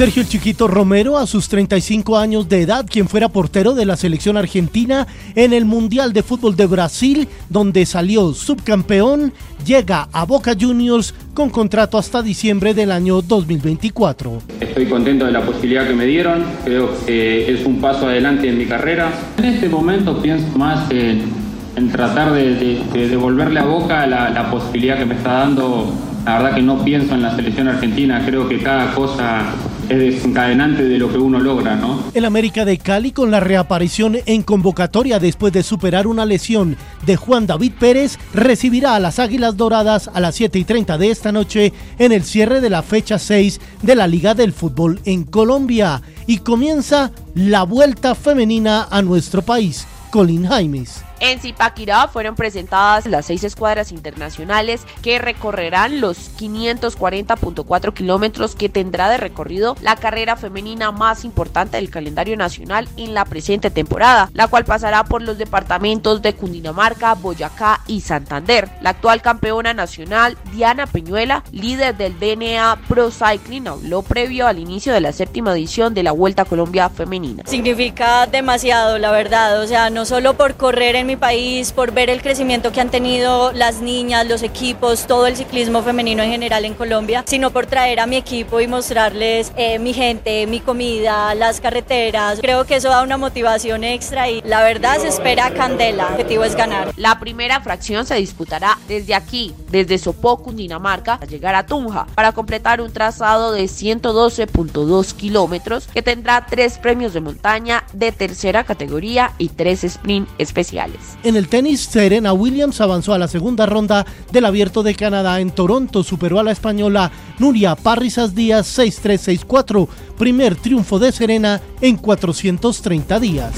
Sergio Chiquito Romero, a sus 35 años de edad, quien fuera portero de la selección argentina en el Mundial de Fútbol de Brasil, donde salió subcampeón, llega a Boca Juniors con contrato hasta diciembre del año 2024. Estoy contento de la posibilidad que me dieron, creo que es un paso adelante en mi carrera. En este momento pienso más en, tratar de, devolverle a Boca la, la posibilidad que me está dando la verdad que no pienso en la selección argentina, creo que cada cosa es desencadenante de lo que uno logra, ¿no? El América de Cali con la reaparición en convocatoria después de superar una lesión de Juan David Pérez recibirá a las Águilas Doradas a las 7 y 30 de esta noche en el cierre de la fecha 6 de la Liga del Fútbol en Colombia y comienza la vuelta femenina a nuestro país. Colin Jaimes. En Zipaquirá fueron presentadas las seis escuadras internacionales que recorrerán los 540.4 kilómetros que tendrá de recorrido la carrera femenina más importante del calendario nacional en la presente temporada, la cual pasará por los departamentos de Cundinamarca, Boyacá y Santander. La actual campeona nacional, Diana Peñuela, líder del DNA Pro Cycling, habló previo al inicio de la séptima edición de la Vuelta a Colombia Femenina. Significa demasiado, la verdad, o sea, no solo por correr en mi país, por ver el crecimiento que han tenido las niñas, los equipos, todo el ciclismo femenino en general en Colombia, sino por traer a mi equipo y mostrarles eh, mi gente, mi comida, las carreteras. Creo que eso da una motivación extra y la verdad se espera candela. El objetivo es ganar. La primera fracción se disputará desde aquí, desde Sopó, Cundinamarca, a llegar a Tunja, para completar un trazado de 112.2 kilómetros que tendrá tres premios de montaña de tercera categoría y tres sprint especiales. En el tenis, Serena Williams avanzó a la segunda ronda del Abierto de Canadá en Toronto, superó a la española Nuria Parrizas Díaz 6-3-6-4, primer triunfo de Serena en 430 días.